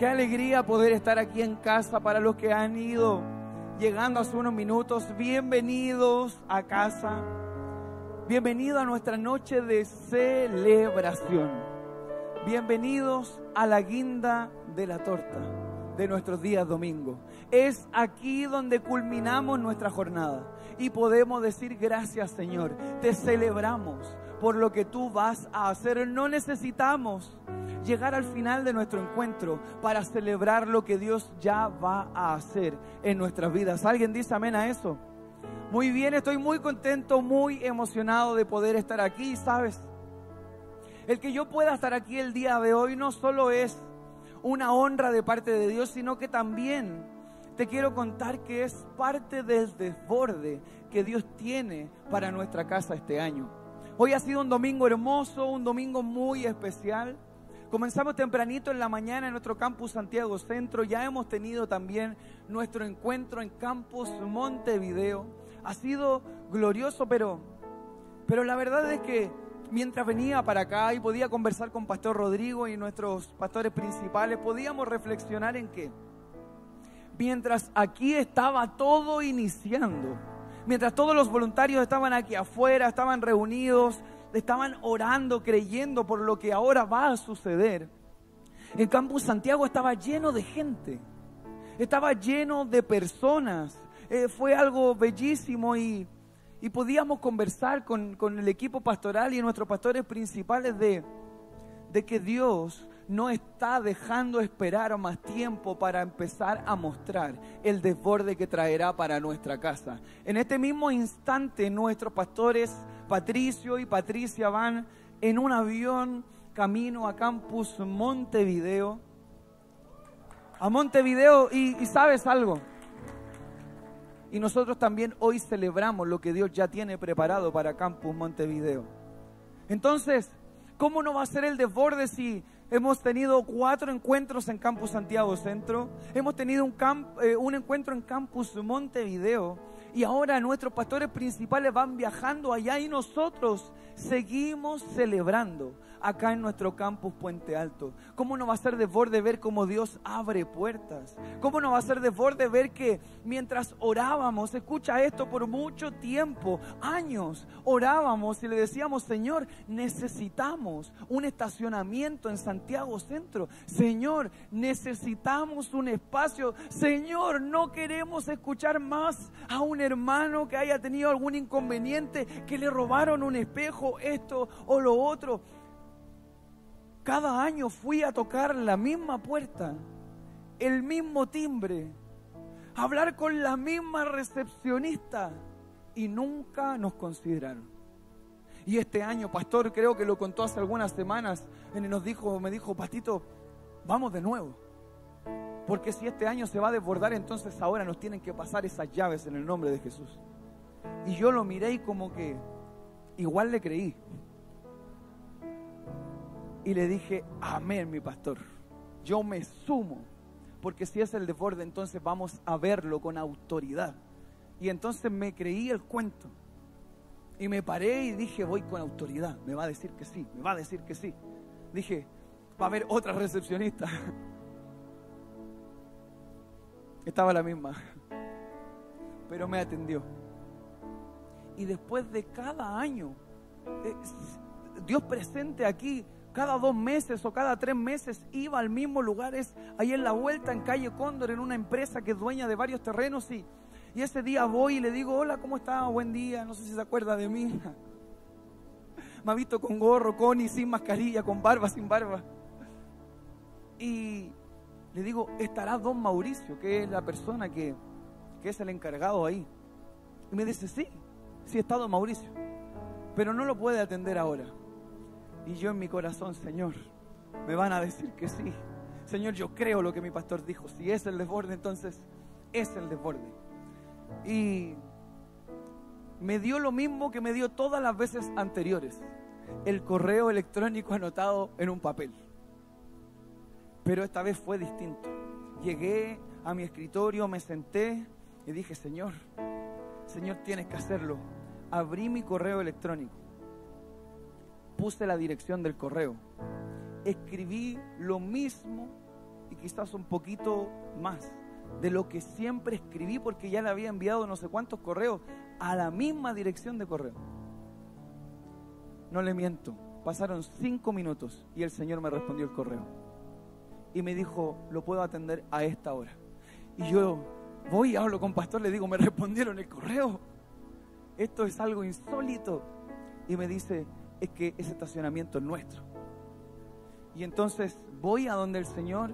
Qué alegría poder estar aquí en casa para los que han ido llegando hace unos minutos. Bienvenidos a casa. Bienvenido a nuestra noche de celebración. Bienvenidos a la guinda de la torta de nuestros días domingo. Es aquí donde culminamos nuestra jornada y podemos decir gracias Señor. Te celebramos por lo que tú vas a hacer. No necesitamos llegar al final de nuestro encuentro para celebrar lo que Dios ya va a hacer en nuestras vidas. ¿Alguien dice amén a eso? Muy bien, estoy muy contento, muy emocionado de poder estar aquí, ¿sabes? El que yo pueda estar aquí el día de hoy no solo es una honra de parte de Dios, sino que también te quiero contar que es parte del desborde que Dios tiene para nuestra casa este año. Hoy ha sido un domingo hermoso, un domingo muy especial. Comenzamos tempranito en la mañana en nuestro campus Santiago Centro. Ya hemos tenido también nuestro encuentro en campus Montevideo. Ha sido glorioso, pero, pero la verdad es que mientras venía para acá y podía conversar con Pastor Rodrigo y nuestros pastores principales, podíamos reflexionar en que mientras aquí estaba todo iniciando, mientras todos los voluntarios estaban aquí afuera, estaban reunidos, estaban orando, creyendo por lo que ahora va a suceder, el campus Santiago estaba lleno de gente, estaba lleno de personas. Eh, fue algo bellísimo y, y podíamos conversar con, con, el equipo pastoral y nuestros pastores principales de, de que Dios no está dejando esperar más tiempo para empezar a mostrar el desborde que traerá para nuestra casa. En este mismo instante nuestros pastores Patricio y Patricia van en un avión camino a Campus Montevideo. A Montevideo y, y sabes algo. Y nosotros también hoy celebramos lo que Dios ya tiene preparado para Campus Montevideo. Entonces, ¿cómo no va a ser el desborde si Hemos tenido cuatro encuentros en Campus Santiago Centro. Hemos tenido un, eh, un, encuentro en Campus Montevideo. Y ahora nuestros pastores principales van viajando allá y nosotros seguimos celebrando acá en nuestro campus Puente Alto? ¿Cómo no va a ser de borde ver cómo Dios abre puertas? ¿Cómo no va a ser de borde ver que mientras orábamos, escucha esto por mucho tiempo, años, orábamos y le decíamos, Señor, necesitamos un estacionamiento en Santiago Centro. Señor, necesitamos un espacio. Señor, no queremos escuchar más a un hermano que haya tenido algún inconveniente, que le robaron un espejo, esto o lo otro cada año fui a tocar la misma puerta, el mismo timbre, hablar con la misma recepcionista y nunca nos consideraron. Y este año, pastor, creo que lo contó hace algunas semanas, nos dijo, me dijo, Patito, vamos de nuevo. Porque si este año se va a desbordar, entonces ahora nos tienen que pasar esas llaves en el nombre de Jesús. Y yo lo miré y como que igual le creí. Y le dije, amén, mi pastor. Yo me sumo, porque si es el desborde, entonces vamos a verlo con autoridad. Y entonces me creí el cuento. Y me paré y dije, voy con autoridad. Me va a decir que sí, me va a decir que sí. Dije, va a haber otra recepcionista. Estaba la misma. Pero me atendió. Y después de cada año, eh, Dios presente aquí cada dos meses o cada tres meses iba al mismo lugar, es ahí en la vuelta en calle Cóndor, en una empresa que es dueña de varios terrenos y, y ese día voy y le digo, hola, ¿cómo está? Buen día, no sé si se acuerda de mí. Me ha visto con gorro, con y sin mascarilla, con barba, sin barba. Y le digo, estará don Mauricio, que es la persona que, que es el encargado ahí. Y me dice, sí, sí está don Mauricio, pero no lo puede atender ahora. Y yo en mi corazón, Señor, me van a decir que sí. Señor, yo creo lo que mi pastor dijo. Si es el desborde, entonces es el desborde. Y me dio lo mismo que me dio todas las veces anteriores. El correo electrónico anotado en un papel. Pero esta vez fue distinto. Llegué a mi escritorio, me senté y dije, Señor, Señor, tienes que hacerlo. Abrí mi correo electrónico puse la dirección del correo. Escribí lo mismo y quizás un poquito más de lo que siempre escribí porque ya le había enviado no sé cuántos correos a la misma dirección de correo. No le miento, pasaron cinco minutos y el Señor me respondió el correo. Y me dijo, lo puedo atender a esta hora. Y yo voy y hablo con pastor, le digo, me respondieron el correo. Esto es algo insólito. Y me dice, es que ese estacionamiento es nuestro. Y entonces voy a donde el Señor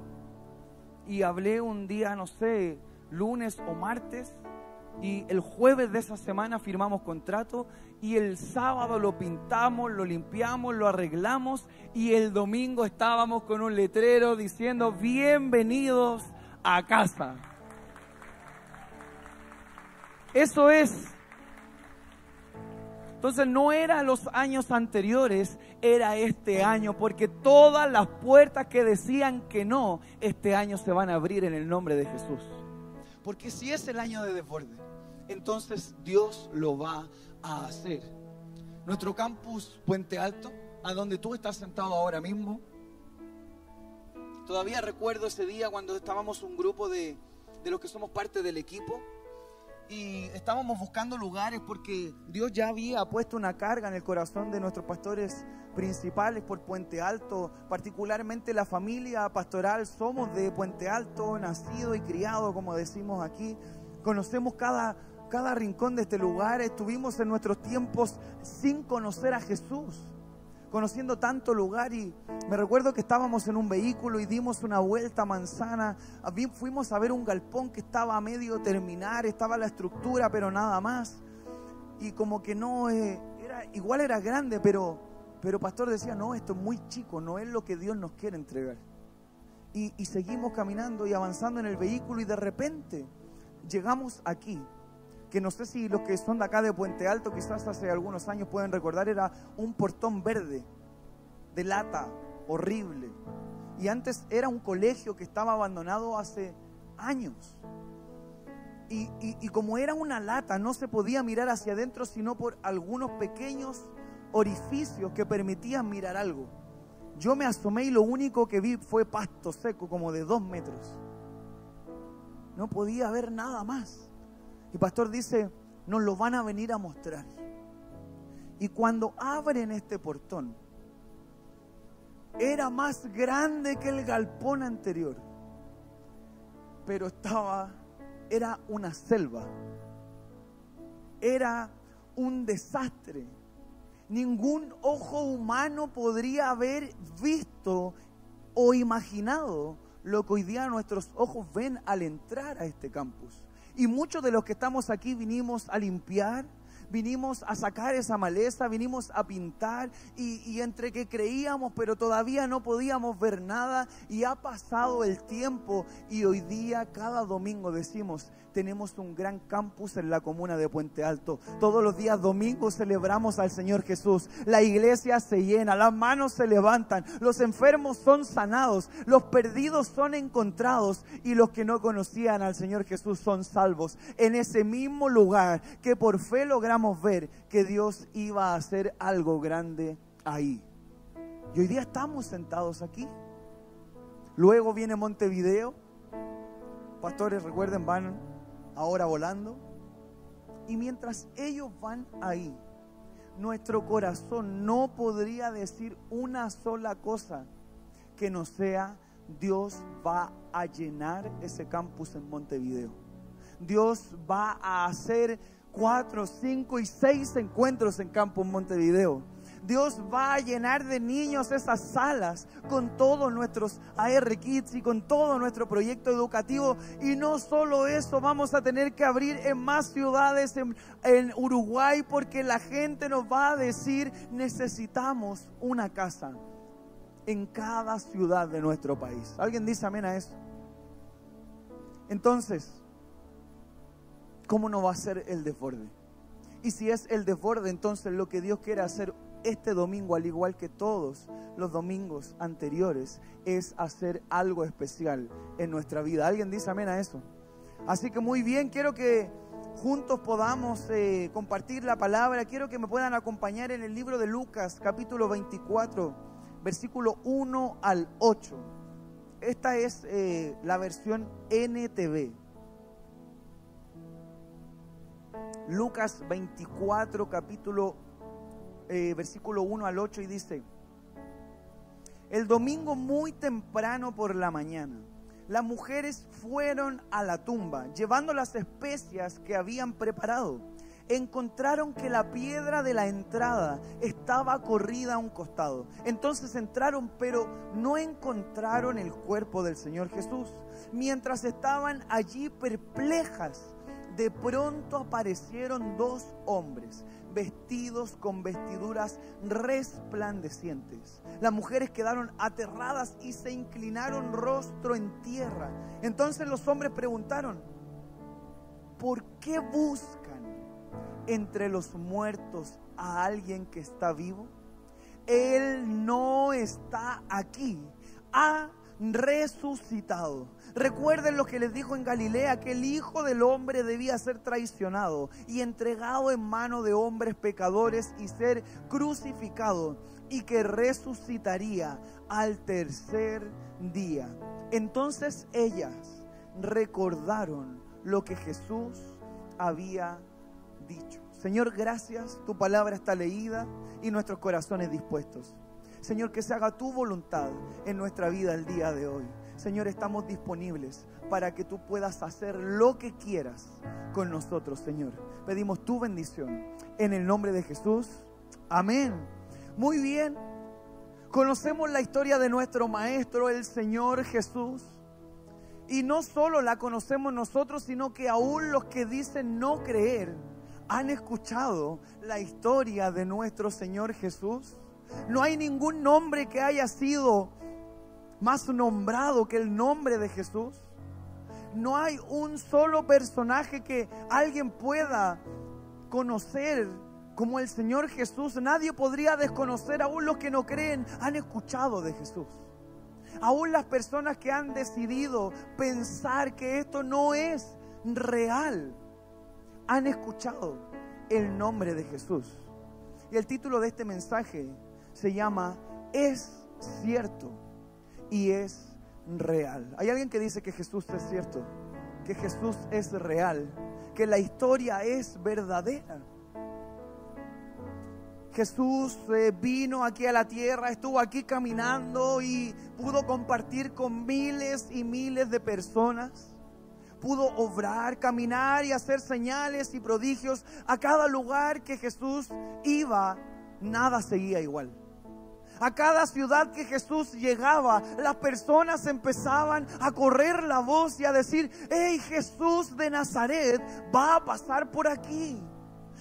y hablé un día, no sé, lunes o martes, y el jueves de esa semana firmamos contrato y el sábado lo pintamos, lo limpiamos, lo arreglamos y el domingo estábamos con un letrero diciendo bienvenidos a casa. Eso es entonces no era los años anteriores, era este año, porque todas las puertas que decían que no, este año se van a abrir en el nombre de Jesús. Porque si es el año de desborde, entonces Dios lo va a hacer. Nuestro campus Puente Alto, a donde tú estás sentado ahora mismo, todavía recuerdo ese día cuando estábamos un grupo de, de los que somos parte del equipo y estábamos buscando lugares porque Dios ya había puesto una carga en el corazón de nuestros pastores principales por Puente Alto, particularmente la familia pastoral, somos de Puente Alto, nacido y criado, como decimos aquí, conocemos cada, cada rincón de este lugar, estuvimos en nuestros tiempos sin conocer a Jesús conociendo tanto lugar. Y me recuerdo que estábamos en un vehículo y dimos una vuelta a manzana, fuimos a ver un galpón que estaba a medio terminar, estaba la estructura pero nada más. Y como que no, eh, era, igual era grande pero, pero pastor decía no, esto es muy chico, no es lo que Dios nos quiere entregar. Y, y seguimos caminando y avanzando en el vehículo y de repente llegamos aquí que no sé si los que son de acá de Puente Alto, quizás hace algunos años pueden recordar, era un portón verde, de lata, horrible. Y antes era un colegio que estaba abandonado hace años. Y, y, como era una lata, no se podía mirar hacia adentro sino por algunos pequeños orificios que permitían mirar algo. Yo me asomé y lo único que vi fue pasto seco, como de dos metros. No podía ver nada más. Y pastor dice, nos lo van a venir a mostrar. Y cuando abren este portón, era más grande que el galpón anterior, pero estaba, era una selva, era un desastre. Ningún ojo humano podría haber visto o imaginado lo que hoy día nuestros ojos ven al entrar a este campus. Y muchos de los que estamos aquí vinimos a limpiar, vinimos a sacar esa maleza, vinimos a pintar y, entre que creíamos pero todavía no podíamos ver nada y ha pasado el tiempo y hoy día cada domingo decimos, tenemos un gran campus en la comuna de Puente Alto. Todos los días domingos celebramos al Señor Jesús. La iglesia se llena, las manos se levantan, los enfermos son sanados, los perdidos son encontrados y los que no conocían al Señor Jesús son salvos. En ese mismo lugar que por fe logramos ver que Dios iba a hacer algo grande ahí. Y hoy día estamos sentados aquí. Luego viene Montevideo. Pastores, recuerden, van ahora volando. Y mientras ellos van ahí, nuestro corazón no podría decir una sola cosa que no sea Dios va a llenar ese campus en Montevideo. Dios va a hacer cuatro, cinco y seis encuentros en Campus Montevideo. Dios va a llenar de niños esas salas con todos nuestros AR Kids y con todo nuestro proyecto educativo. Y no solo eso, vamos a tener que abrir en más ciudades en, en Uruguay porque la gente nos va a decir necesitamos una casa en cada ciudad de nuestro país. ¿Alguien dice amén a eso? Entonces, ¿cómo no va a ser el desborde? Y si es el desborde, entonces lo que Dios quiere hacer este domingo, al igual que todos los domingos anteriores, es hacer algo especial en nuestra vida. ¿Alguien dice amén a eso? Así que muy bien, quiero que juntos podamos eh, compartir la palabra. Quiero que me puedan acompañar en el libro de Lucas, capítulo 24, versículo 1 al 8. esta es eh, la versión NTV. Lucas 24, capítulo, eh, versículo 1 al 8, y dice, el domingo muy temprano por la mañana, las mujeres fueron a la tumba, llevando las especias que habían preparado. Encontraron que la piedra de la entrada estaba corrida a un costado. Entonces entraron, pero no encontraron el cuerpo del Señor Jesús. Mientras estaban allí perplejas, de pronto aparecieron dos hombres vestidos con vestiduras resplandecientes. Las mujeres quedaron aterradas y se inclinaron rostro en tierra. Entonces los hombres preguntaron, ¿por qué buscan entre los muertos a alguien que está vivo? Él no está aquí, ha resucitado. Recuerden lo que les dijo en Galilea, que el Hijo del Hombre debía ser traicionado y entregado en mano de hombres pecadores y ser crucificado y que resucitaría al tercer día. Entonces ellas recordaron lo que Jesús había dicho. Señor, gracias, tu palabra está leída y nuestros corazones dispuestos. Señor, que se haga tu voluntad en nuestra vida el día de hoy. Señor, estamos disponibles para que tú puedas hacer lo que quieras con nosotros, Señor. Pedimos tu bendición en el nombre de Jesús. Amén. Muy bien. Conocemos la historia de nuestro Maestro, el Señor Jesús. Y no solo la conocemos nosotros, sino que aún los que dicen no creer han escuchado la historia de nuestro Señor Jesús. No hay ningún nombre que haya sido más nombrado que el nombre de Jesús. No hay un solo personaje que alguien pueda conocer como el Señor Jesús. Nadie podría desconocer, aún los que no creen han escuchado de Jesús. Aún las personas que han decidido pensar que esto no es real, han escuchado el nombre de Jesús. Y el título de este mensaje se llama Es cierto y es real. Hay alguien que dice que Jesús es cierto, que Jesús es real, que la historia es verdadera. Jesús eh, vino aquí a la tierra, estuvo aquí caminando y pudo compartir con miles y miles de personas. Pudo obrar, caminar y hacer señales y prodigios. A cada lugar que Jesús iba, nada seguía igual. A cada ciudad que Jesús llegaba, las personas empezaban a correr la voz y a decir, hey Jesús de Nazaret va a pasar por aquí.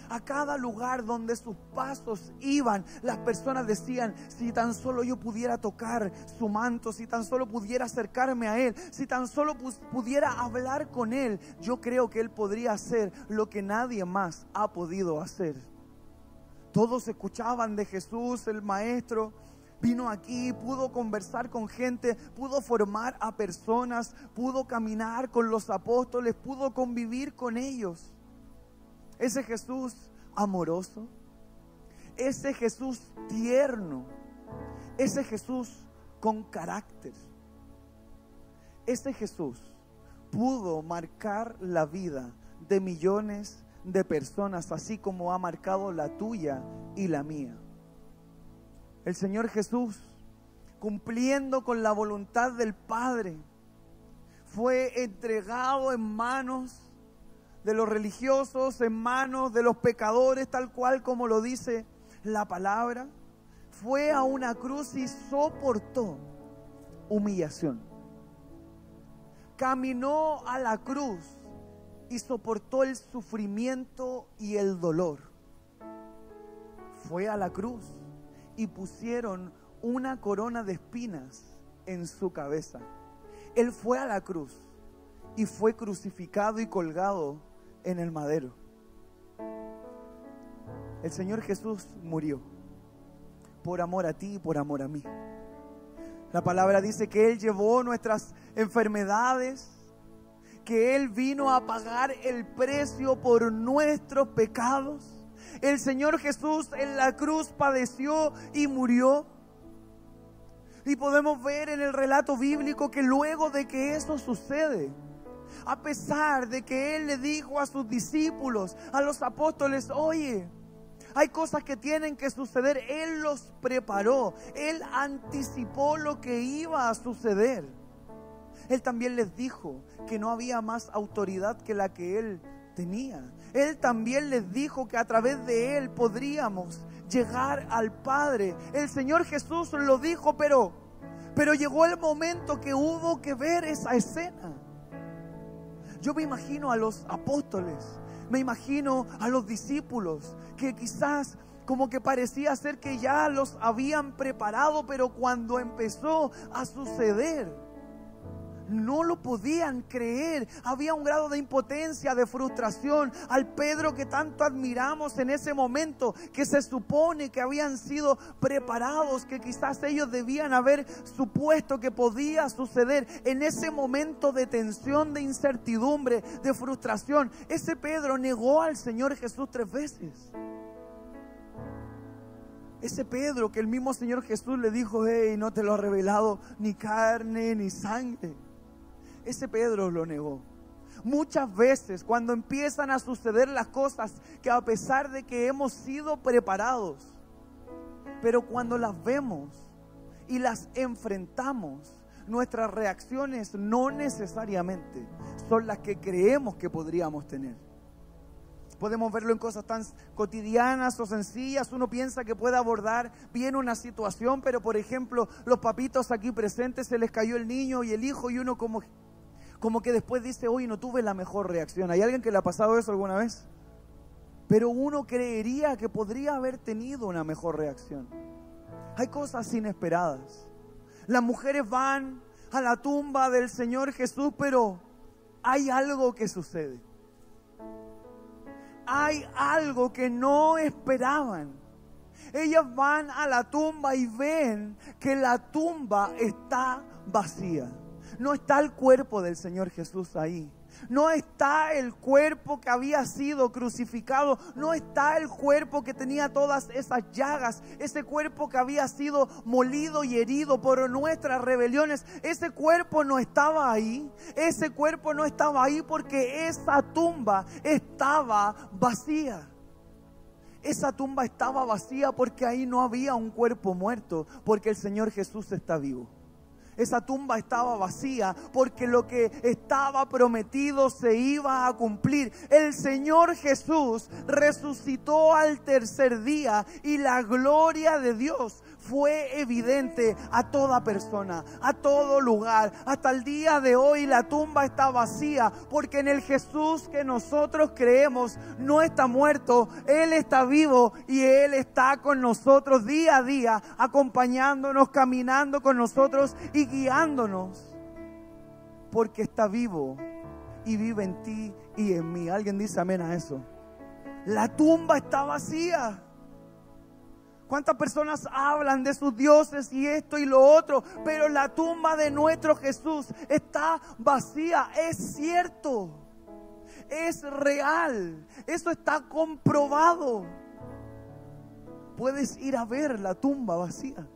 A cada lugar donde sus pasos iban, las personas decían, si tan solo yo pudiera tocar su manto, si tan solo pudiera acercarme a Él, si tan solo pudiera hablar con Él, yo creo que Él podría hacer lo que nadie más ha podido hacer. Todos escuchaban de Jesús, el Maestro. Vino aquí, pudo conversar con gente, pudo formar a personas, pudo caminar con los apóstoles, pudo convivir con ellos. Ese Jesús amoroso, ese Jesús tierno, ese Jesús con carácter, ese Jesús pudo marcar la vida de millones de personas, así como ha marcado la tuya y la mía. El Señor Jesús, cumpliendo con la voluntad del Padre, fue entregado en manos de los religiosos, en manos de los pecadores, tal cual como lo dice la palabra. Fue a una cruz y soportó humillación. Caminó a la cruz y soportó el sufrimiento y el dolor. Fue a la cruz y pusieron una corona de espinas en su cabeza. Él fue a la cruz y fue crucificado y colgado en el madero. El Señor Jesús murió por amor a ti y por amor a mí. La palabra dice que Él llevó nuestras enfermedades, que Él vino a pagar el precio por nuestros pecados. El Señor Jesús en la cruz padeció y murió. Y podemos ver en el relato bíblico que luego de que eso sucede, a pesar de que Él le dijo a sus discípulos, a los apóstoles, oye, hay cosas que tienen que suceder. Él los preparó. Él anticipó lo que iba a suceder. Él también les dijo que no había más autoridad que la que Él tenía. Él también les dijo que a través de Él podríamos llegar al Padre. El Señor Jesús lo dijo, pero, pero llegó el momento que hubo que ver esa escena. Yo me imagino a los apóstoles, me imagino a los discípulos que quizás como que parecía ser que ya los habían preparado, pero cuando empezó a suceder, no lo podían creer. Había un grado de impotencia, de frustración. Al Pedro que tanto admiramos en ese momento, que se supone que habían sido preparados, que quizás ellos debían haber supuesto que podía suceder en ese momento de tensión, de incertidumbre, de frustración. Ese Pedro negó al Señor Jesús tres veces. Ese Pedro que el mismo Señor Jesús le dijo, hey, no te lo ha revelado ni carne ni sangre ese Pedro lo negó. Muchas veces cuando empiezan a suceder las cosas que a pesar de que hemos sido preparados, pero cuando las vemos y las enfrentamos, nuestras reacciones no necesariamente son las que creemos que podríamos tener. Podemos verlo en cosas tan cotidianas o sencillas. Uno piensa que puede abordar bien una situación, pero por ejemplo, los papitos aquí presentes se les cayó el niño y el hijo y uno como como que después dice, hoy no tuve la mejor reacción. ¿Hay alguien que le ha pasado eso alguna vez? Pero uno creería que podría haber tenido una mejor reacción. Hay cosas inesperadas. Las mujeres van a la tumba del Señor Jesús, pero hay algo que sucede. Hay algo que no esperaban. Ellas van a la tumba y ven que la tumba está vacía. No está el cuerpo del Señor Jesús ahí. No está el cuerpo que había sido crucificado. No está el cuerpo que tenía todas esas llagas. Ese cuerpo que había sido molido y herido por nuestras rebeliones. Ese cuerpo no estaba ahí. Ese cuerpo no estaba ahí porque esa tumba estaba vacía. Esa tumba estaba vacía porque ahí no había un cuerpo muerto. Porque el Señor Jesús está vivo. Esa tumba estaba vacía porque lo que estaba prometido se iba a cumplir. El Señor Jesús resucitó al tercer día y la gloria de Dios fue evidente a toda persona, a todo lugar. Hasta el día de hoy la tumba está vacía porque en el Jesús que nosotros creemos no está muerto, Él está vivo y Él está con nosotros día a día, acompañándonos, caminando con nosotros y guiándonos. Porque está vivo y vive en ti y en mí. Alguien dice amén a eso. La tumba está vacía. ¿Cuántas personas hablan de sus dioses y esto y lo otro? Pero la tumba de nuestro Jesús está vacía. Es cierto. Es real. Eso está comprobado. Puedes ir a ver la tumba vacía.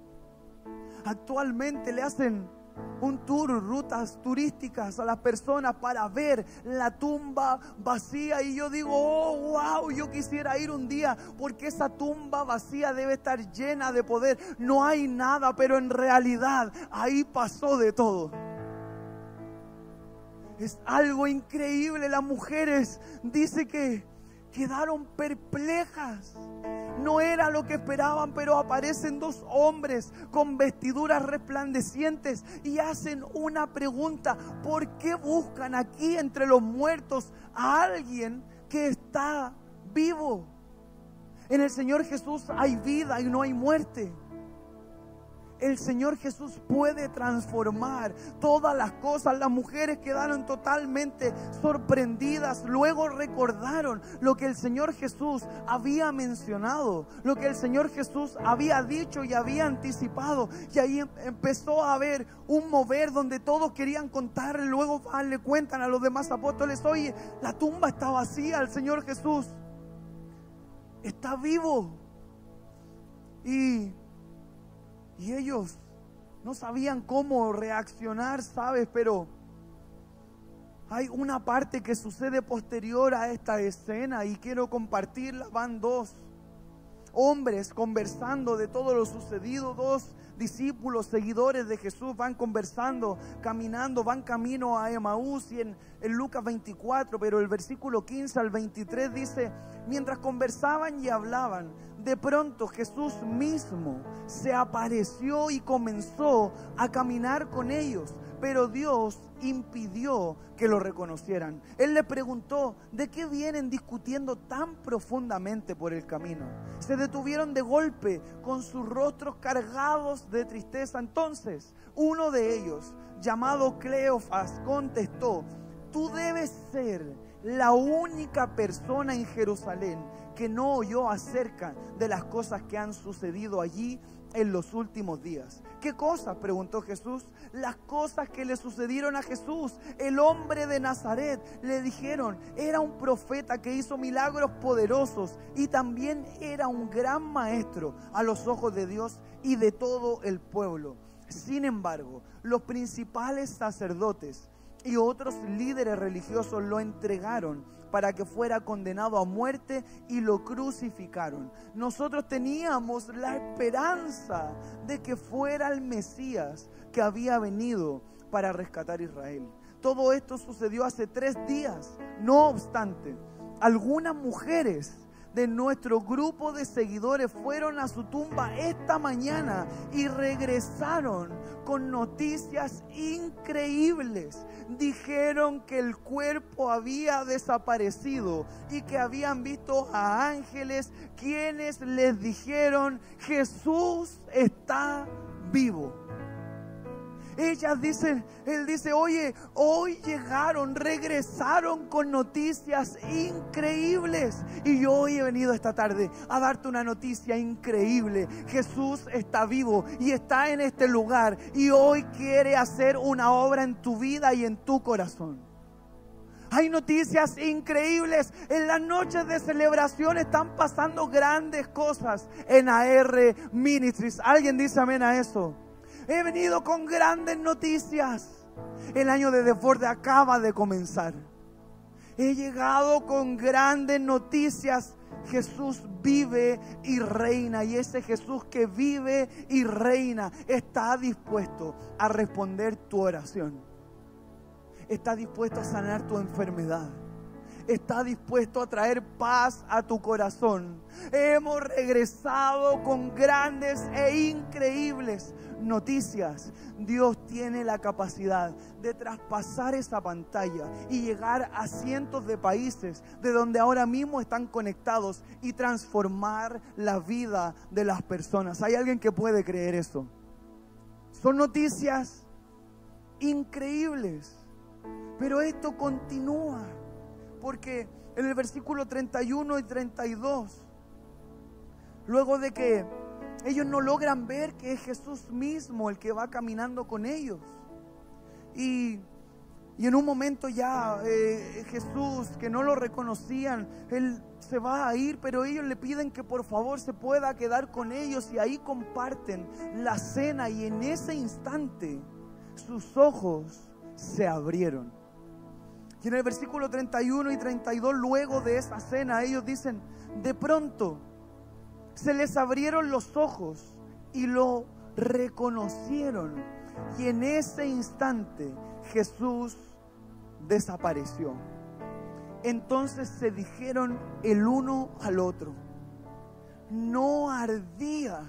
Actualmente le hacen un tour, rutas turísticas a las personas para ver la tumba vacía. Y yo digo, oh, wow, yo quisiera ir un día porque esa tumba vacía debe estar llena de poder. No hay nada, pero en realidad ahí pasó de todo. Es algo increíble. Las mujeres dice que quedaron perplejas. No era lo que esperaban, pero aparecen dos hombres con vestiduras resplandecientes y hacen una pregunta. ¿Por qué buscan aquí entre los muertos a alguien que está vivo? En el Señor Jesús hay vida y no hay muerte el Señor Jesús puede transformar todas las cosas. Las mujeres quedaron totalmente sorprendidas. Luego recordaron lo que el Señor Jesús había mencionado, lo que el Señor Jesús había dicho y había anticipado. Y ahí em, empezó a haber un mover donde todos querían contarle. Luego le cuentan a los demás apóstoles, oye, la tumba está vacía, el Señor Jesús está vivo. Y y ellos no sabían cómo reaccionar, ¿sabes? Pero hay una parte que sucede posterior a esta escena y quiero compartirla. Van dos hombres conversando de todo lo sucedido, dos discípulos, seguidores de Jesús van conversando, caminando, van camino a Emaús y en, en, Lucas 24, pero el versículo 15 al 23 dice, mientras conversaban y hablaban, de pronto Jesús mismo se apareció y comenzó a caminar con ellos pero Dios impidió que lo reconocieran. Él le preguntó, ¿de qué vienen discutiendo tan profundamente por el camino? Se detuvieron de golpe con sus rostros cargados de tristeza. Entonces, uno de ellos, llamado Cleofas, contestó, tú debes ser la única persona en Jerusalén que no oyó acerca de las cosas que han sucedido allí en los últimos días. ¿Qué cosas? preguntó Jesús. Las cosas que le sucedieron a Jesús, el hombre de Nazaret, le dijeron, era un profeta que hizo milagros poderosos y también era un gran maestro a los ojos de Dios y de todo el pueblo. Sin embargo, los principales sacerdotes y otros líderes religiosos lo entregaron para que fuera condenado a muerte y lo crucificaron. Nosotros teníamos la esperanza de que fuera el Mesías que había venido para rescatar a Israel. Todo esto sucedió hace tres días. No obstante, algunas mujeres de nuestro grupo de seguidores fueron a su tumba esta mañana y regresaron con noticias increíbles. Dijeron que el cuerpo había desaparecido y que habían visto a ángeles quienes les dijeron, Jesús está vivo. Ellas dicen, él dice, oye, hoy llegaron, regresaron con noticias increíbles. Y yo hoy he venido esta tarde a darte una noticia increíble. Jesús está vivo y está en este lugar y hoy quiere hacer una obra en tu vida y en tu corazón. Hay noticias increíbles. En las noches de celebración están pasando grandes cosas en AR Ministries. ¿Alguien dice amén a eso? He venido con grandes noticias. El año de desborde acaba de comenzar. He llegado con grandes noticias. Jesús vive y reina. Y ese Jesús que vive y reina está dispuesto a responder tu oración. Está dispuesto a sanar tu enfermedad está dispuesto a traer paz a tu corazón. Hemos regresado con grandes e increíbles noticias. Dios tiene la capacidad de traspasar esa pantalla y llegar a cientos de países de donde ahora mismo están conectados y transformar la vida de las personas. ¿Hay alguien que puede creer eso? Son noticias increíbles, pero esto continúa. Porque en el versículo 31 y 32, luego de que ellos no logran ver que es Jesús mismo el que va caminando con ellos. Y, en un momento ya eh, Jesús, que no lo reconocían, Él se va a ir, pero ellos le piden que por favor se pueda quedar con ellos y ahí comparten la cena y en ese instante sus ojos se abrieron. Y en el versículo 31 y 32, luego de esa cena, ellos dicen, de pronto se les abrieron los ojos y lo reconocieron. Y en ese instante Jesús desapareció. Entonces se dijeron el uno al otro, no ardía,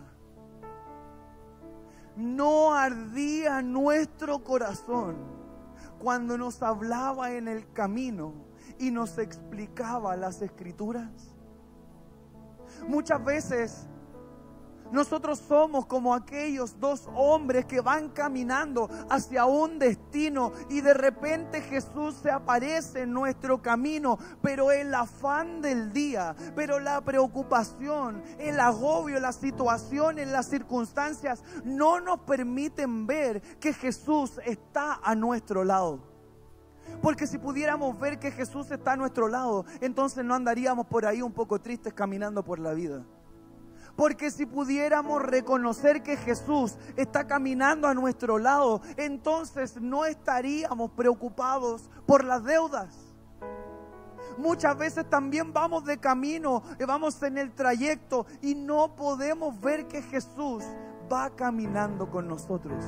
no ardía nuestro corazón cuando nos hablaba en el camino y nos explicaba las escrituras. Muchas veces nosotros somos como aquellos dos hombres que van caminando hacia un destino y de repente Jesús se aparece en nuestro camino, pero el afán del día, pero la preocupación, el agobio, la situación, las circunstancias no nos permiten ver que Jesús está a nuestro lado. Porque si pudiéramos ver que Jesús está a nuestro lado, entonces no andaríamos por ahí un poco tristes caminando por la vida. Porque si pudiéramos reconocer que Jesús está caminando a nuestro lado, entonces no estaríamos preocupados por las deudas. Muchas veces también vamos de camino, vamos en el trayecto y no podemos ver que Jesús va caminando con nosotros.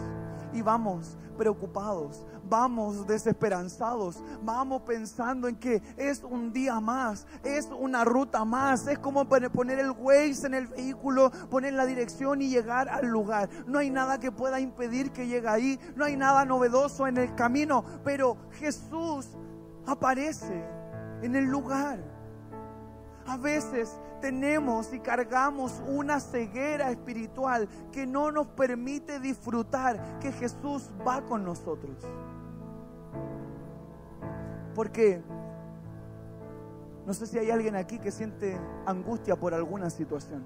Y vamos preocupados, vamos desesperanzados, vamos pensando en que es un día más, es una ruta más, es como poner el Waze en el vehículo, poner la dirección y llegar al lugar. No hay nada que pueda impedir que llegue ahí, no hay nada novedoso en el camino, pero Jesús aparece en el lugar. A veces tenemos y cargamos una ceguera espiritual que no nos permite disfrutar que Jesús va con nosotros. Porque no sé si hay alguien aquí que siente angustia por alguna situación.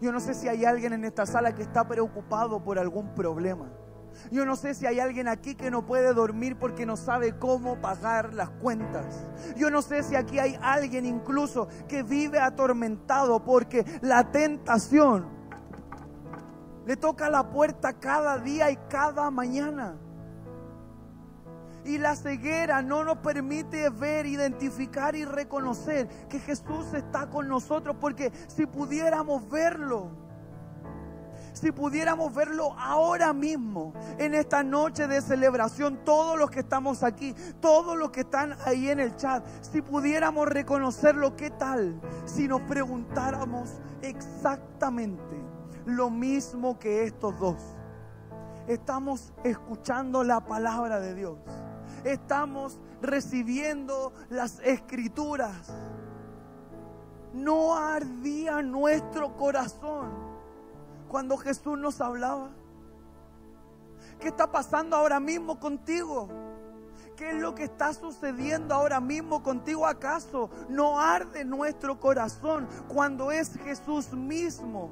Yo no sé si hay alguien en esta sala que está preocupado por algún problema. Yo no sé si hay alguien aquí que no puede dormir porque no sabe cómo pagar las cuentas. Yo no sé si aquí hay alguien incluso que vive atormentado porque la tentación le toca la puerta cada día y cada mañana. Y la ceguera no nos permite ver, identificar y reconocer que Jesús está con nosotros porque si pudiéramos verlo, si pudiéramos verlo ahora mismo, en esta noche de celebración, todos los que estamos aquí, todos los que están ahí en el chat, si pudiéramos reconocerlo, ¿qué tal si nos preguntáramos exactamente lo mismo que estos dos? Estamos escuchando la palabra de Dios. Estamos recibiendo las escrituras. No ardía nuestro corazón cuando Jesús nos hablaba? ¿Qué está pasando ahora mismo contigo? ¿Qué es lo que está sucediendo ahora mismo contigo? ¿Acaso no arde nuestro corazón cuando es Jesús mismo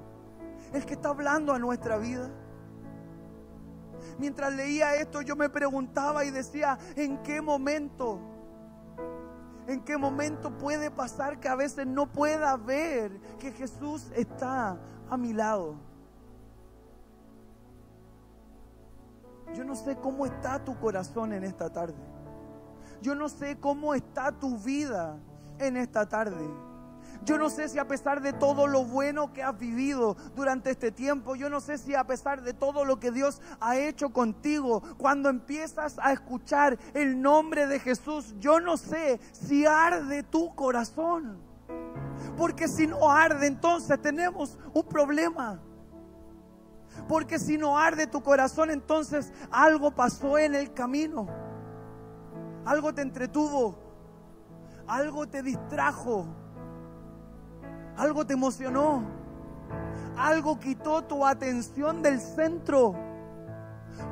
el que está hablando a nuestra vida? Mientras leía esto yo me preguntaba y decía, ¿en qué momento? ¿En qué momento puede pasar que a veces no pueda ver que Jesús está a mi lado? Yo no sé cómo está tu corazón en esta tarde. Yo no sé cómo está tu vida en esta tarde. Yo no sé si a pesar de todo lo bueno que has vivido durante este tiempo, yo no sé si a pesar de todo lo que Dios ha hecho contigo, cuando empiezas a escuchar el nombre de Jesús, yo no sé si arde tu corazón. Porque si no arde, entonces tenemos un problema. Porque si no arde tu corazón, entonces algo pasó en el camino. Algo te entretuvo. Algo te distrajo. Algo te emocionó. Algo quitó tu atención del centro.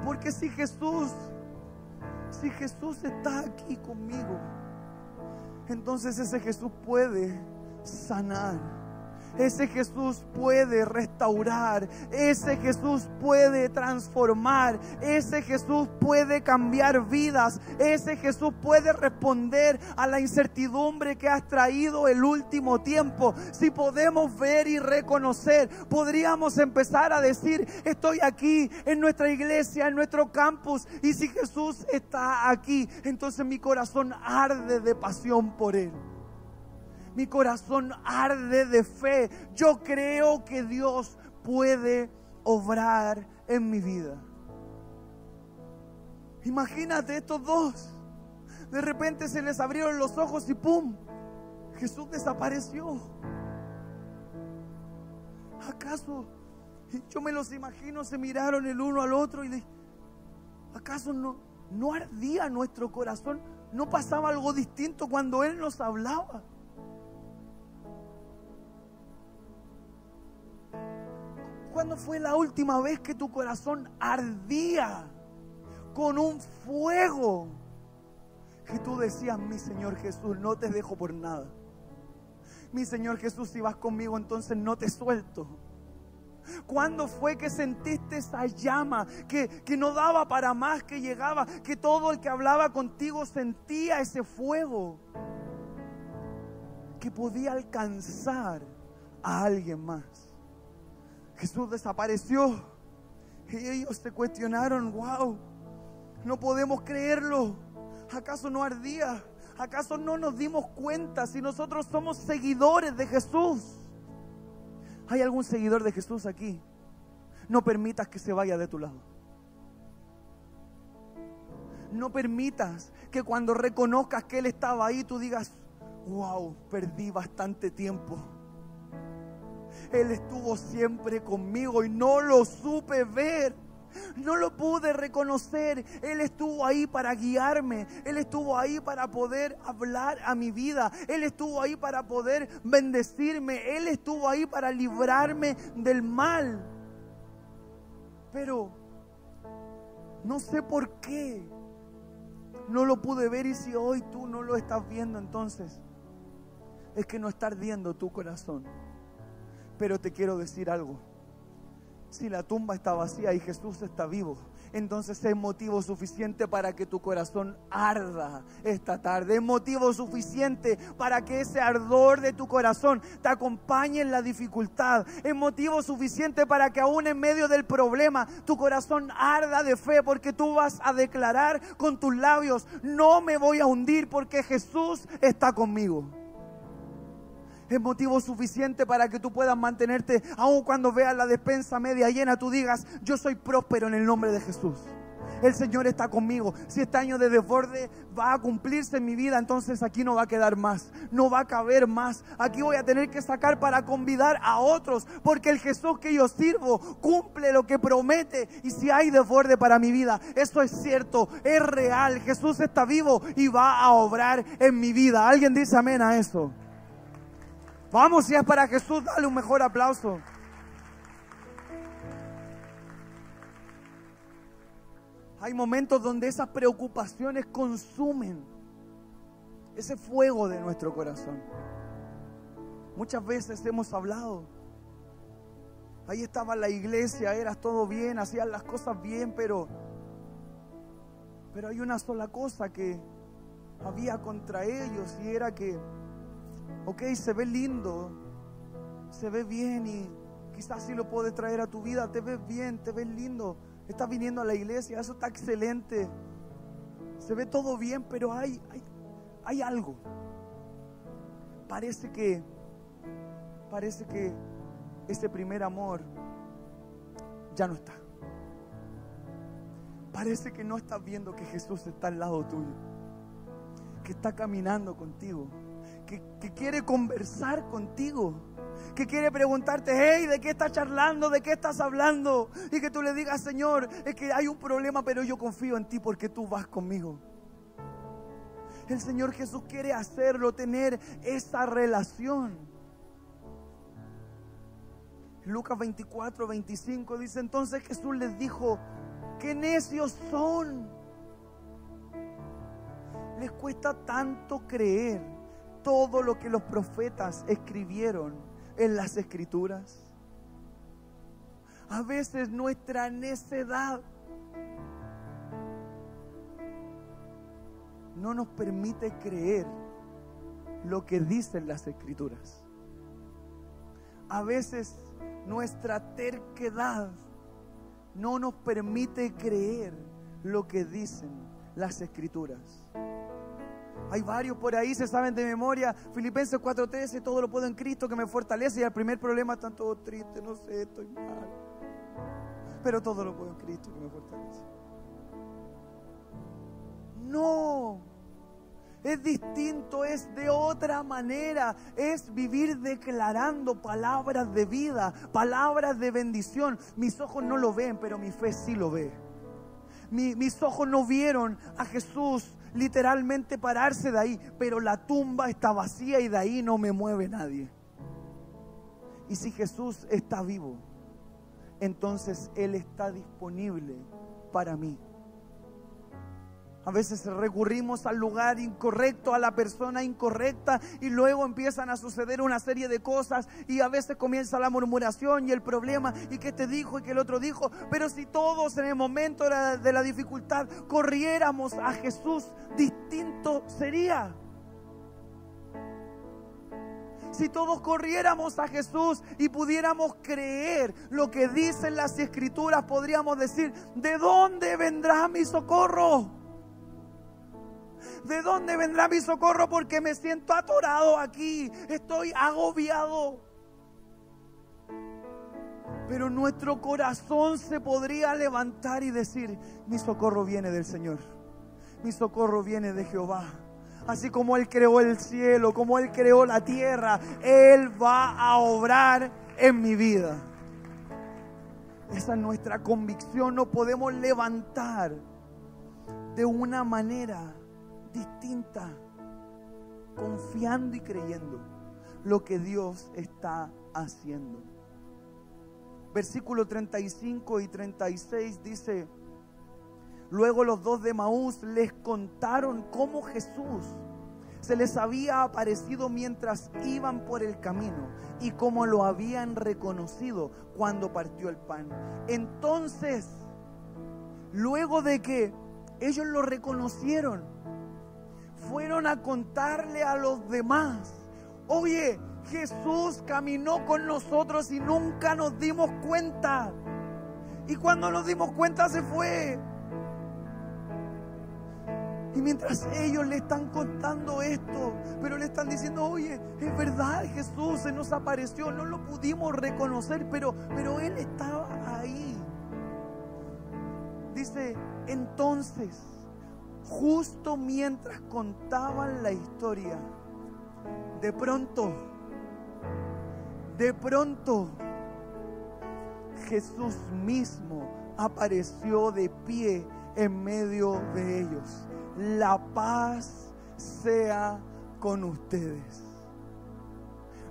Porque si Jesús, si Jesús está aquí conmigo, entonces ese Jesús puede sanar ese Jesús puede restaurar. Ese Jesús puede transformar. Ese Jesús puede cambiar vidas. Ese Jesús puede responder a la incertidumbre que has traído el último tiempo. Si podemos ver y reconocer, podríamos empezar a decir, estoy aquí en nuestra iglesia, en nuestro campus. Y si Jesús está aquí, entonces mi corazón arde de pasión por Él mi corazón arde de fe. Yo creo que Dios puede obrar en mi vida. Imagínate estos dos. De repente se les abrieron los ojos y ¡pum! Jesús desapareció. ¿Acaso? Yo me los imagino, se miraron el uno al otro y le, ¿acaso no, no ardía nuestro corazón? ¿No pasaba algo distinto cuando Él nos hablaba? ¿Cuándo fue la última vez que tu corazón ardía con un fuego? Que tú decías, mi Señor Jesús, no te dejo por nada. Mi Señor Jesús, si vas conmigo, entonces no te suelto. ¿Cuándo fue que sentiste esa llama que, que, no daba para más, que llegaba, que todo el que hablaba contigo sentía ese fuego que podía alcanzar a alguien más? Jesús desapareció. Y ellos se cuestionaron, wow, no podemos creerlo. ¿Acaso no ardía? ¿Acaso no nos dimos cuenta si nosotros somos seguidores de Jesús? ¿Hay algún seguidor de Jesús aquí? No permitas que se vaya de tu lado. No permitas que cuando reconozcas que Él estaba ahí, tú digas, wow, perdí bastante tiempo. Él estuvo siempre conmigo y no lo supe ver. No lo pude reconocer. Él estuvo ahí para guiarme. Él estuvo ahí para poder hablar a mi vida. Él estuvo ahí para poder bendecirme. Él estuvo ahí para librarme del mal. Pero no sé por qué no lo pude ver y si hoy tú no lo estás viendo entonces es que no está ardiendo tu corazón. Pero te quiero decir algo. Si la tumba está vacía y Jesús está vivo, entonces es motivo suficiente para que tu corazón arda esta tarde. Es motivo suficiente para que ese ardor de tu corazón te acompañe en la dificultad. Es motivo suficiente para que aún en medio del problema tu corazón arda de fe porque tú vas a declarar con tus labios, no me voy a hundir porque Jesús está conmigo es motivo suficiente para que tú puedas mantenerte, aun cuando veas la despensa media llena, tú digas, yo soy próspero en el nombre de Jesús. El Señor está conmigo. Si este año de desborde va a cumplirse en mi vida, entonces aquí no va a quedar más, no va a caber más. Aquí voy a tener que sacar para convidar a otros, porque el Jesús que yo sirvo cumple lo que promete. Y si hay desborde para mi vida, eso es cierto, es real. Jesús está vivo y va a obrar en mi vida. ¿Alguien dice amén a eso? Vamos, si es para Jesús, dale un mejor aplauso. Hay momentos donde esas preocupaciones consumen ese fuego de nuestro corazón. Muchas veces hemos hablado. Ahí estaba la iglesia, era todo bien, hacían las cosas bien, pero pero hay una sola cosa que había contra ellos y era que ok, se ve lindo, se ve bien y quizás si lo puedes traer a tu vida, te ves bien, te ves lindo, estás viniendo a la iglesia, eso está excelente, se ve todo bien, pero hay, hay, hay algo. Parece que, parece que ese primer amor ya no está. Parece que no estás viendo que Jesús está al lado tuyo, que está caminando contigo que, quiere conversar contigo que quiere preguntarte, hey, ¿de qué estás charlando? ¿De qué estás hablando? Y que tú le digas, Señor, es que hay un problema, pero yo confío en ti porque tú vas conmigo. El Señor Jesús quiere hacerlo, tener esa relación. Lucas 24, 25 dice, entonces Jesús les dijo, qué necios son. Les cuesta tanto creer todo lo que los profetas escribieron en las escrituras. A veces nuestra necedad no nos permite creer lo que dicen las escrituras. A veces nuestra terquedad no nos permite creer lo que dicen las escrituras. Hay varios por ahí, se saben de memoria. Filipenses 4:13, todo lo puedo en Cristo que me fortalece. Y el primer problema están todos tristes, no sé, estoy mal. Pero todo lo puedo en Cristo que me fortalece. No, es distinto, es de otra manera. Es vivir declarando palabras de vida, palabras de bendición. Mis ojos no lo ven, pero mi fe sí lo ve. mis ojos no vieron a Jesús literalmente pararse de ahí, pero la tumba está vacía y de ahí no me mueve nadie. Y si Jesús está vivo, entonces Él está disponible para mí. A veces recurrimos al lugar incorrecto, a la persona incorrecta y luego empiezan a suceder una serie de cosas y a veces comienza la murmuración y el problema y que te dijo y que el otro dijo. Pero si todos en el momento de la dificultad corriéramos a Jesús, distinto sería. Si todos corriéramos a Jesús y pudiéramos creer lo que dicen las escrituras, podríamos decir, ¿de dónde vendrá mi socorro? ¿De dónde vendrá mi socorro? Porque me siento atorado aquí, estoy agobiado. Pero nuestro corazón se podría levantar y decir, mi socorro viene del Señor, mi socorro viene de Jehová. Así como Él creó el cielo, como Él creó la tierra, Él va a obrar en mi vida. Esa es nuestra convicción, no podemos levantar de una manera distinta, confiando y creyendo lo que Dios está haciendo. Versículo 35 y 36 dice, luego los dos de Maús les contaron cómo Jesús se les había aparecido mientras iban por el camino y cómo lo habían reconocido cuando partió el pan. Entonces, luego de que ellos lo reconocieron, fueron a contarle a los demás, oye, Jesús caminó con nosotros y nunca nos dimos cuenta. Y cuando nos dimos cuenta se fue. Y mientras ellos le están contando esto, pero le están diciendo, oye, es verdad, Jesús se nos apareció, no lo pudimos reconocer, pero, pero Él estaba ahí. Dice, entonces, justo mientras contaban la historia, de pronto, de pronto, Jesús mismo apareció de pie en medio de ellos. La paz sea con ustedes.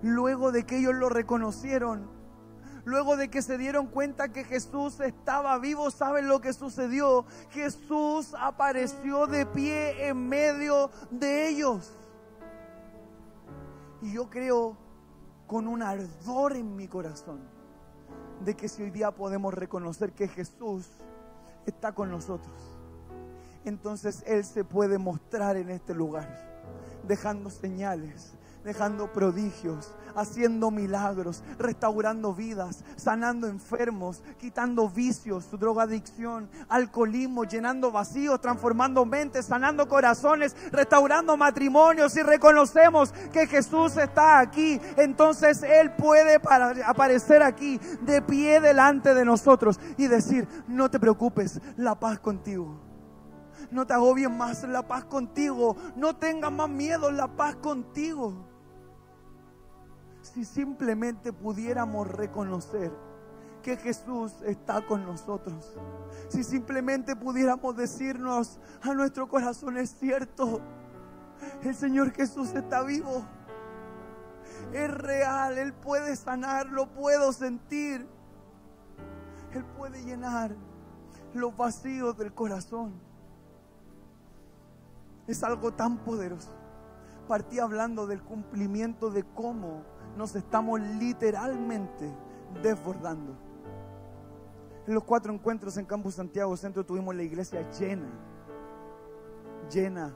Luego de que ellos lo reconocieron, luego de que se dieron cuenta que Jesús estaba vivo, ¿saben lo que sucedió? Jesús apareció de pie en medio de ellos. Y yo creo con un ardor en mi corazón de que si hoy día podemos reconocer que Jesús está con nosotros, entonces Él se puede mostrar en este lugar, dejando señales, dejando prodigios, haciendo milagros, restaurando vidas, sanando enfermos, quitando vicios, drogadicción, alcoholismo, llenando vacíos, transformando mentes, sanando corazones, restaurando matrimonios. Y reconocemos que Jesús está aquí, entonces Él puede aparecer aquí de pie delante de nosotros y decir, no te preocupes, la paz contigo. No te agobies más, la paz contigo. No tengas más miedo, la paz contigo si simplemente pudiéramos reconocer que Jesús está con nosotros. Si simplemente pudiéramos decirnos a nuestro corazón, es cierto, el Señor Jesús está vivo. Es real, Él puede sanar, lo puedo sentir. Él puede llenar los vacíos del corazón. Es algo tan poderoso. Partí hablando del cumplimiento de cómo nos estamos literalmente desbordando. En los cuatro encuentros en Campus Santiago Centro tuvimos la iglesia llena, llena.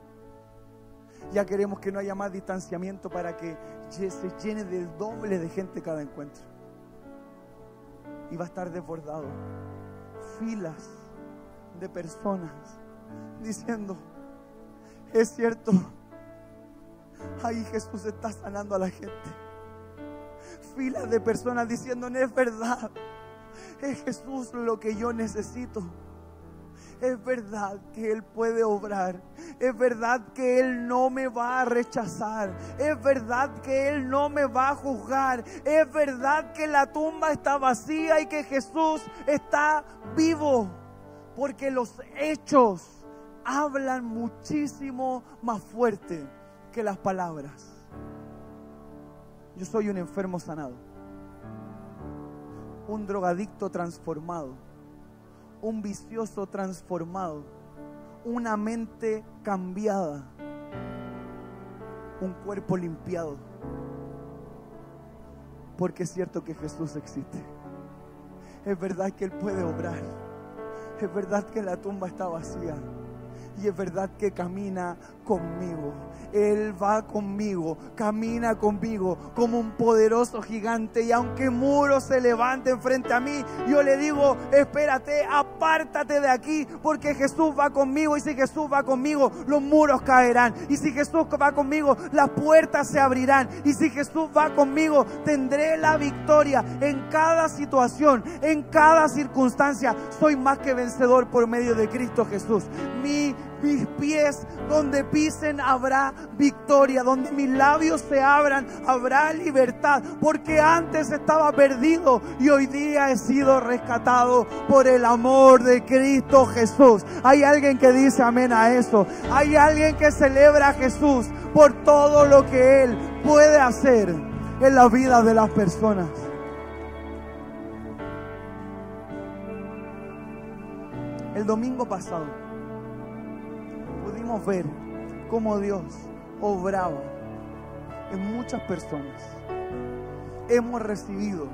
Ya queremos que no haya más distanciamiento para que se llene del doble de gente cada encuentro. Y va a estar desbordado. Filas de personas diciendo, es cierto, ahí Jesús está sanando a la gente filas de personas diciendo, no es verdad, es Jesús lo que yo necesito. Es verdad que Él puede obrar. Es verdad que Él no me va a rechazar. Es verdad que Él no me va a juzgar. Es verdad que la tumba está vacía y que Jesús está vivo. Porque los hechos hablan muchísimo más fuerte que las palabras. Yo soy un enfermo sanado, un drogadicto transformado, un vicioso transformado, una mente cambiada, un cuerpo limpiado. Porque es cierto que Jesús existe. Es verdad que Él puede obrar. Es verdad que la tumba está vacía. Y es verdad que camina conmigo. Él va conmigo, camina conmigo como un poderoso gigante. Y aunque muros se levanten frente a mí, yo le digo, espérate, apártate de aquí, porque Jesús va conmigo. Y si Jesús va conmigo, los muros caerán. Y si Jesús va conmigo, las puertas se abrirán. Y si Jesús va conmigo, tendré la victoria en cada situación, en cada circunstancia. Soy más que vencedor por medio de Cristo Jesús. Mi mis pies donde pisen habrá victoria, donde mis labios se abran habrá libertad, porque antes estaba perdido y hoy día he sido rescatado por el amor de Cristo Jesús. Hay alguien que dice amén a eso. Hay alguien que celebra a Jesús por todo lo que Él puede hacer en la vida de las personas. El domingo pasado ver cómo Dios obraba en muchas personas. Hemos recibido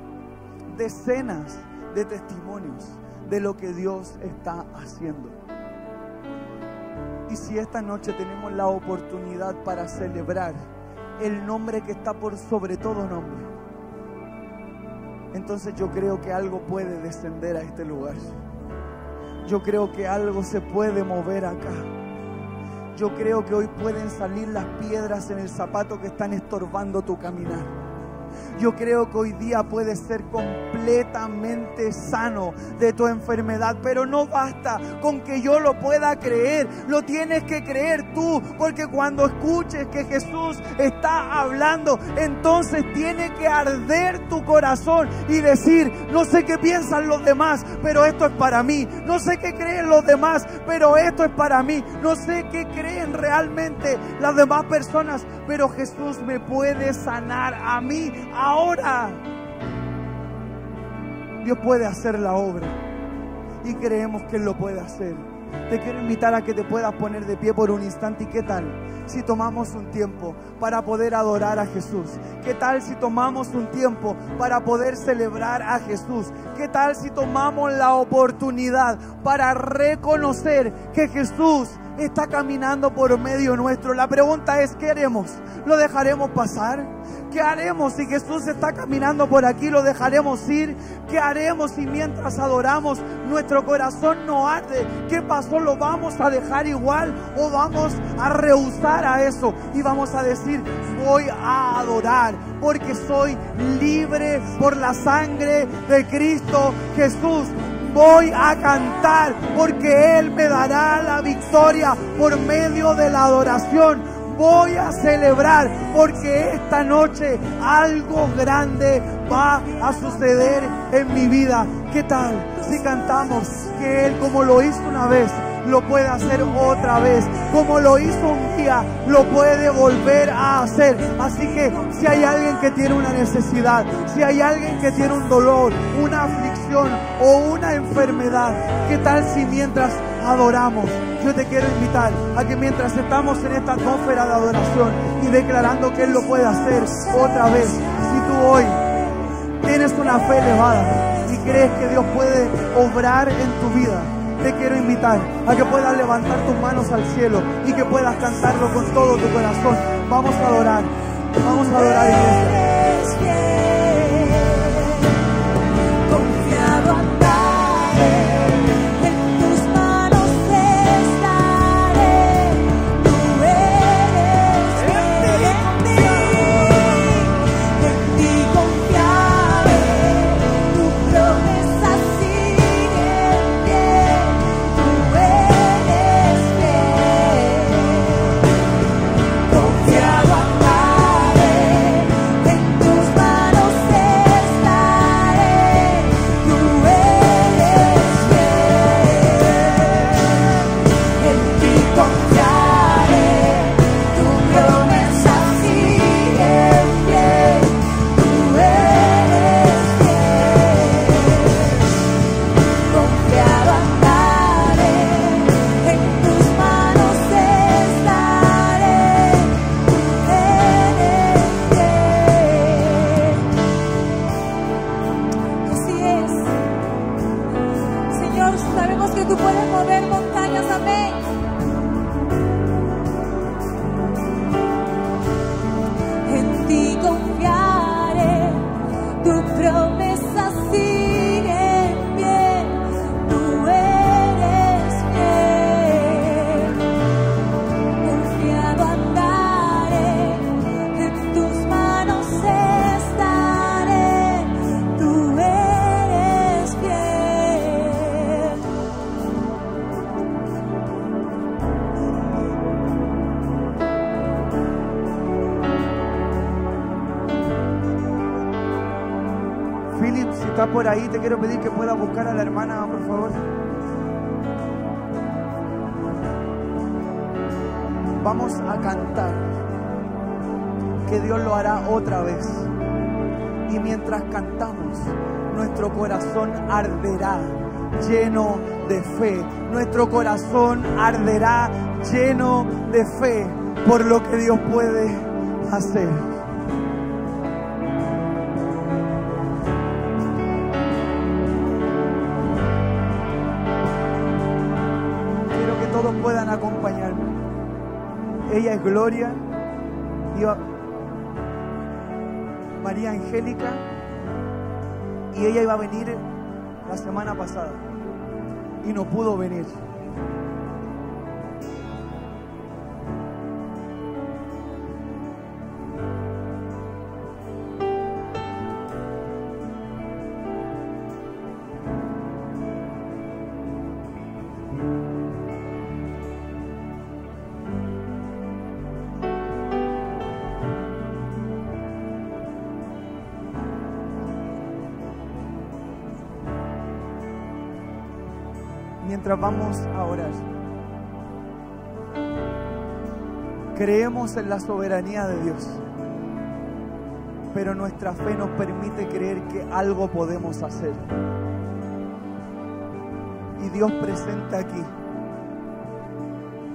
decenas de testimonios de lo que Dios está haciendo. Y si esta noche tenemos la oportunidad para celebrar el nombre que está por sobre todo nombre, entonces yo creo que algo puede descender a este lugar. Yo creo que algo se puede mover acá. Yo creo que hoy pueden salir las piedras en el zapato que están estorbando tu caminar. Yo creo que hoy día puedes ser completamente sano de tu enfermedad, pero no basta con que yo lo pueda creer, lo tienes que creer tú, porque cuando escuches que Jesús está hablando, entonces tiene que arder tu corazón y decir, no sé qué piensan los demás, pero esto es para mí, no sé qué creen los demás, pero esto es para mí, no sé qué creen realmente las demás personas, pero Jesús me puede sanar a mí ahora. Dios puede hacer la obra y creemos que Él lo puede hacer. Te quiero invitar a que te puedas poner de pie por un instante y qué tal si tomamos un tiempo para poder adorar a Jesús? ¿Qué tal si tomamos un tiempo para poder celebrar a Jesús? ¿Qué tal si tomamos la oportunidad para reconocer que Jesús está caminando por medio nuestro? La pregunta es, ¿qué haremos? ¿Lo dejaremos pasar? ¿Qué haremos si Jesús está caminando por aquí? ¿Lo dejaremos ir? ¿Qué haremos si mientras adoramos nuestro corazón no arde? ¿Qué pasó? ¿Lo vamos a dejar igual o vamos a rehusar a eso? Y vamos a decir, voy a adorar porque soy libre por la sangre de Cristo Jesús voy a cantar porque Él me dará la victoria por medio de la adoración voy a celebrar porque esta noche algo grande va a suceder en mi vida. ¿Qué tal si cantamos que Él como lo hizo una vez? Lo puede hacer otra vez. Como lo hizo un día, lo puede volver a hacer. Así que si hay alguien que tiene una necesidad, si hay alguien que tiene un dolor, una aflicción o una enfermedad, ¿qué tal si mientras adoramos. Yo te quiero invitar a que mientras estamos en esta atmósfera de adoración y declarando que Él lo puede hacer otra vez, si tú hoy tienes una fe elevada y crees que Dios puede obrar en tu vida, te quiero invitar a que puedas levantar tus manos al cielo y que puedas cantarlo con todo tu corazón. Vamos a adorar, vamos a adorar. Quiero pedir que puedas buscar a la hermana, por favor. Vamos a cantar que Dios lo hará otra vez. Y mientras cantamos, nuestro corazón arderá lleno de fe. Nuestro corazón arderá lleno de fe por lo que Dios puede hacer. Gloria. Iba María Angélica. Y ella iba a venir la semana pasada. Y no pudo venir. Mientras vamos a orar. Creemos en la soberanía de Dios, pero nuestra fe nos permite creer que algo podemos hacer. Y Dios presenta aquí,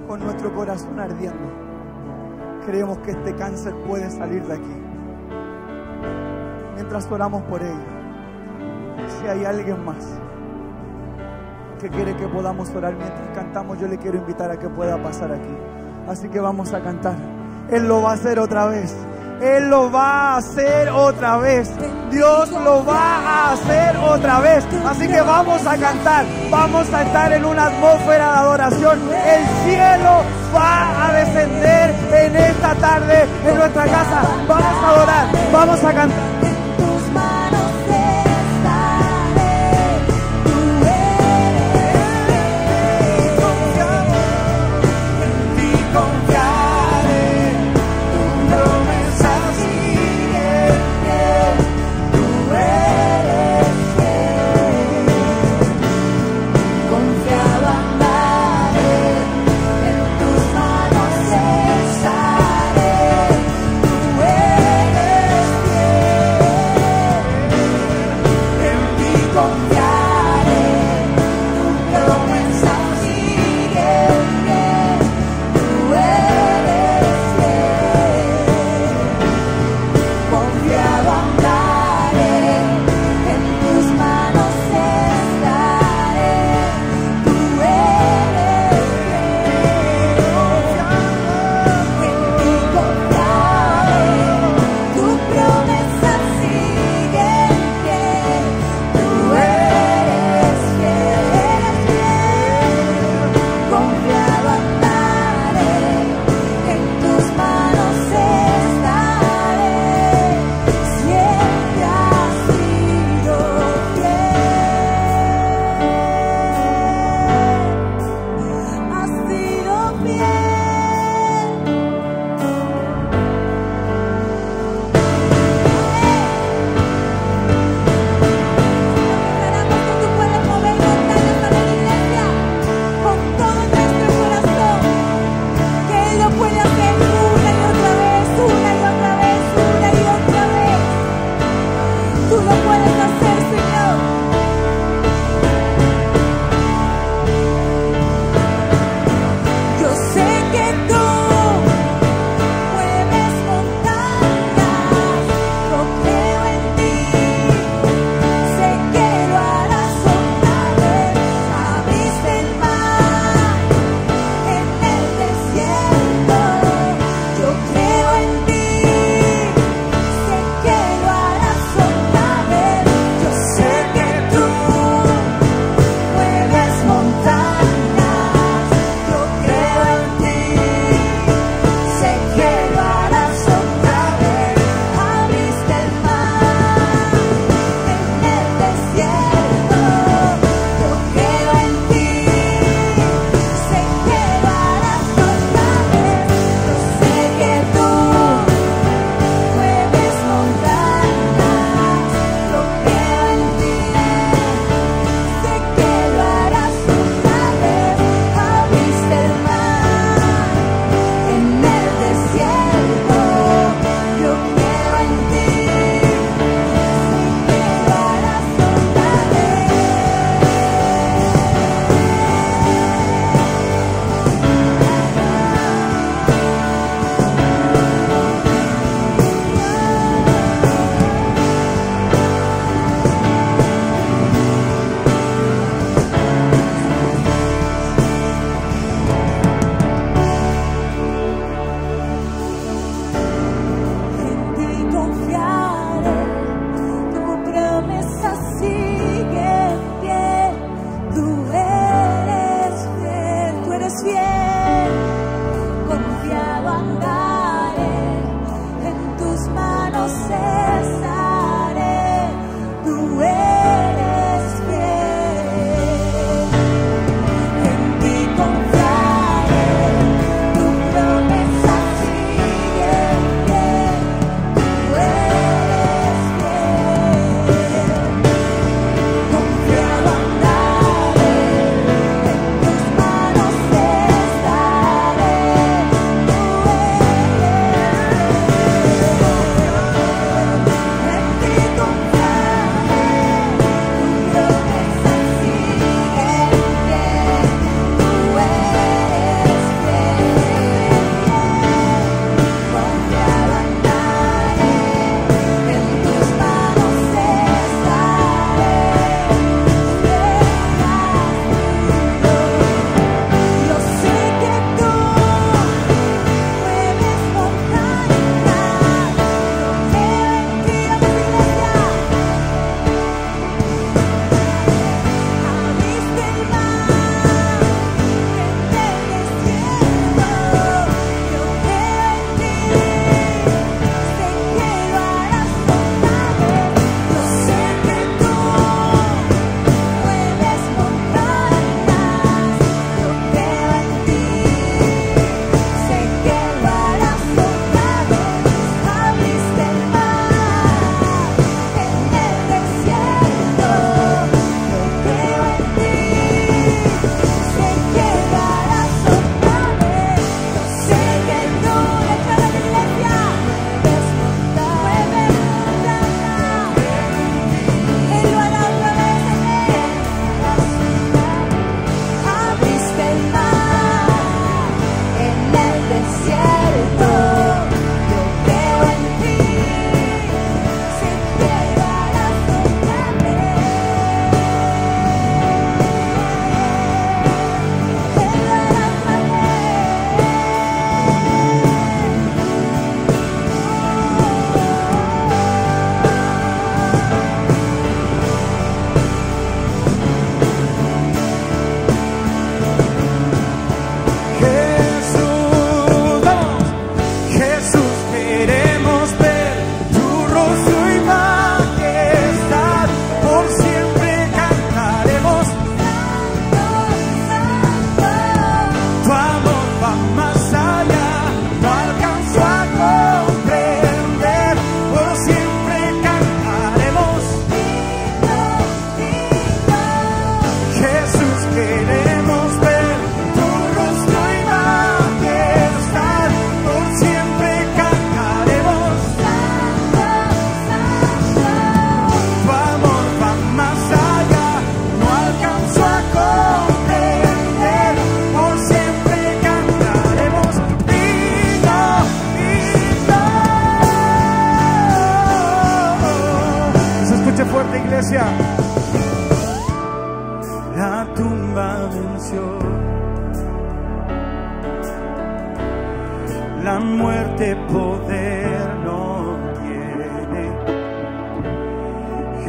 con nuestro corazón ardiendo, creemos que este cáncer puede salir de aquí. Mientras oramos por ella, si hay alguien más que quiere que podamos orar mientras cantamos, yo le quiero invitar a que pueda pasar aquí. Así que vamos a cantar. Él lo va a hacer otra vez. Él lo va a hacer otra vez. Dios lo va a hacer otra vez. Así que vamos a cantar. Vamos a estar en una atmósfera de adoración. El cielo va a descender en esta tarde en nuestra casa. Vamos a adorar. Vamos a cantar.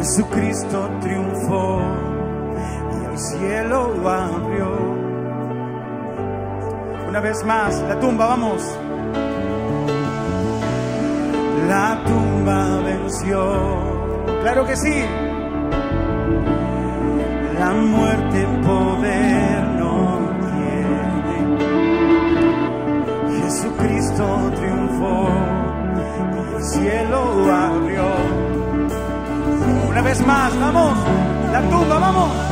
Jesucristo triunfó y el cielo abrió. Una vez más, la tumba, vamos. La tumba venció. Claro que sí. La muerte poder no tiene. Jesucristo triunfó y el cielo abrió. Una vez más, vamos. La tumba, vamos.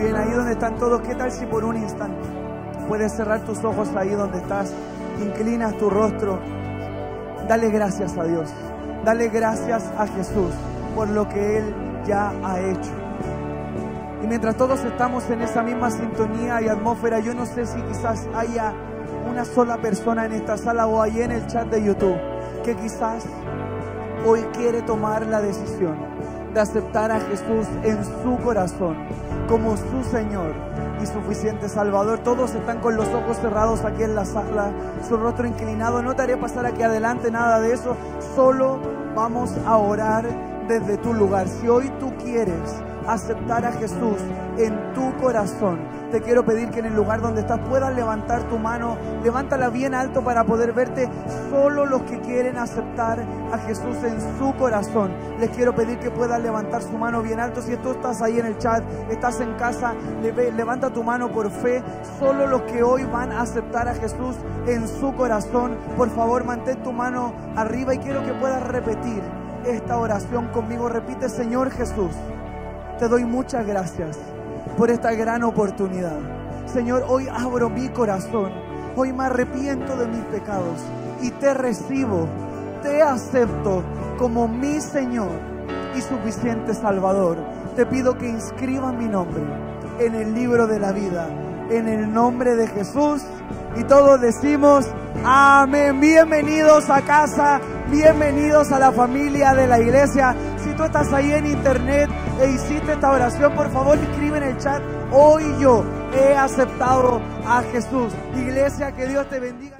bien, ahí donde están todos, ¿qué tal si por un instante puedes cerrar tus ojos ahí donde estás, inclinas tu rostro, dale gracias a Dios, dale gracias a Jesús por lo que Él ya ha hecho. Y mientras todos estamos en esa misma sintonía y atmósfera, yo no sé si quizás haya una sola persona en esta sala o ahí en el chat de YouTube que quizás hoy quiere tomar la decisión de aceptar a Jesús en su corazón como su Señor y suficiente Salvador. Todos están con los ojos cerrados aquí en la sala, su rostro inclinado. No te haré pasar aquí adelante nada de eso. Solo vamos a orar desde tu lugar. Si hoy tú quieres aceptar a Jesús en tu corazón, te quiero pedir que en el lugar donde estás puedas levantar tu mano, levántala bien alto para poder verte. Solo los que quieren aceptar a Jesús en su corazón, les quiero pedir que puedas levantar su mano bien alto. Si tú estás ahí en el chat, estás en casa, levanta tu mano por fe. Solo los que hoy van a aceptar a Jesús en su corazón, por favor mantén tu mano arriba y quiero que puedas repetir esta oración conmigo. Repite, Señor Jesús, te doy muchas gracias por esta gran oportunidad. Señor, hoy abro mi corazón, hoy me arrepiento de mis pecados y te recibo, te acepto como mi Señor y suficiente Salvador. Te pido que inscriba mi nombre en el libro de la vida, en el nombre de Jesús. Y todos decimos, amén. Bienvenidos a casa, bienvenidos a la familia de la iglesia. Tú estás ahí en internet e hiciste esta oración, por favor escribe en el chat, hoy yo he aceptado a Jesús. Iglesia, que Dios te bendiga.